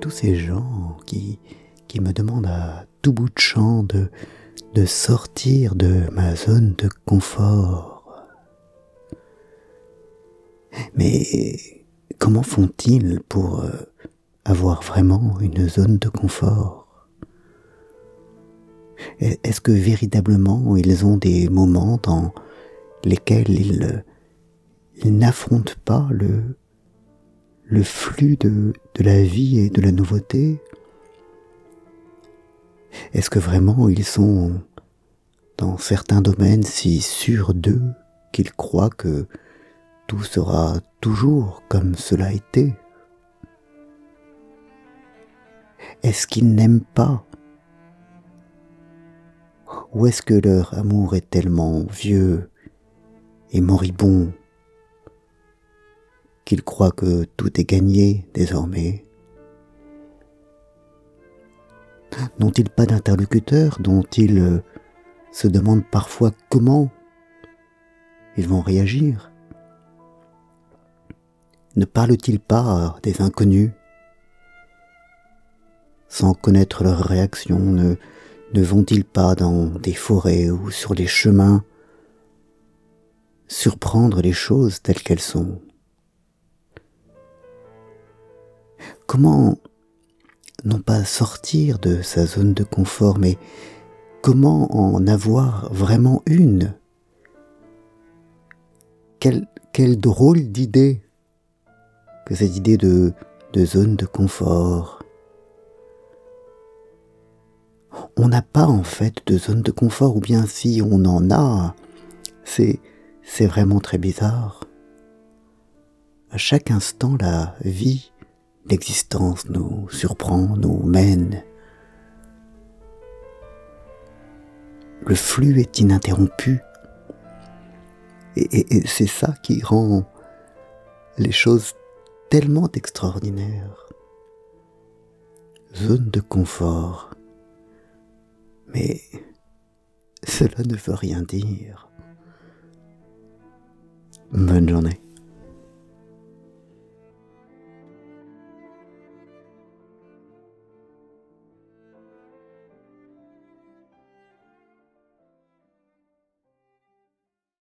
tous ces gens qui, qui me demandent à tout bout de champ de, de sortir de ma zone de confort. Mais comment font-ils pour euh, avoir vraiment une zone de confort? Est-ce que véritablement ils ont des moments dans lesquels ils, ils n'affrontent pas le, le flux de, de la vie et de la nouveauté Est-ce que vraiment ils sont dans certains domaines si sûrs d'eux qu'ils croient que tout sera toujours comme cela a été Est-ce qu'ils n'aiment pas? Ou est-ce que leur amour est tellement vieux et moribond qu'ils croient que tout est gagné désormais. N'ont-ils pas d'interlocuteur dont ils euh, se demandent parfois comment ils vont réagir? Ne parlent-ils pas des inconnus? Sans connaître leur réaction, ne, vont-ils pas dans des forêts ou sur les chemins surprendre les choses telles qu'elles sont? Comment non pas sortir de sa zone de confort, mais comment en avoir vraiment une? Quelle, drôle d'idée que cette idée de, de zone de confort. On n'a pas en fait de zone de confort, ou bien si on en a, c'est, c'est vraiment très bizarre. À chaque instant, la vie l'existence nous surprend, nous mène. Le flux est ininterrompu. Et, c'est ça qui rend les choses tellement extraordinaires. Zone de confort. Mais cela ne veut rien dire. Bonne journée.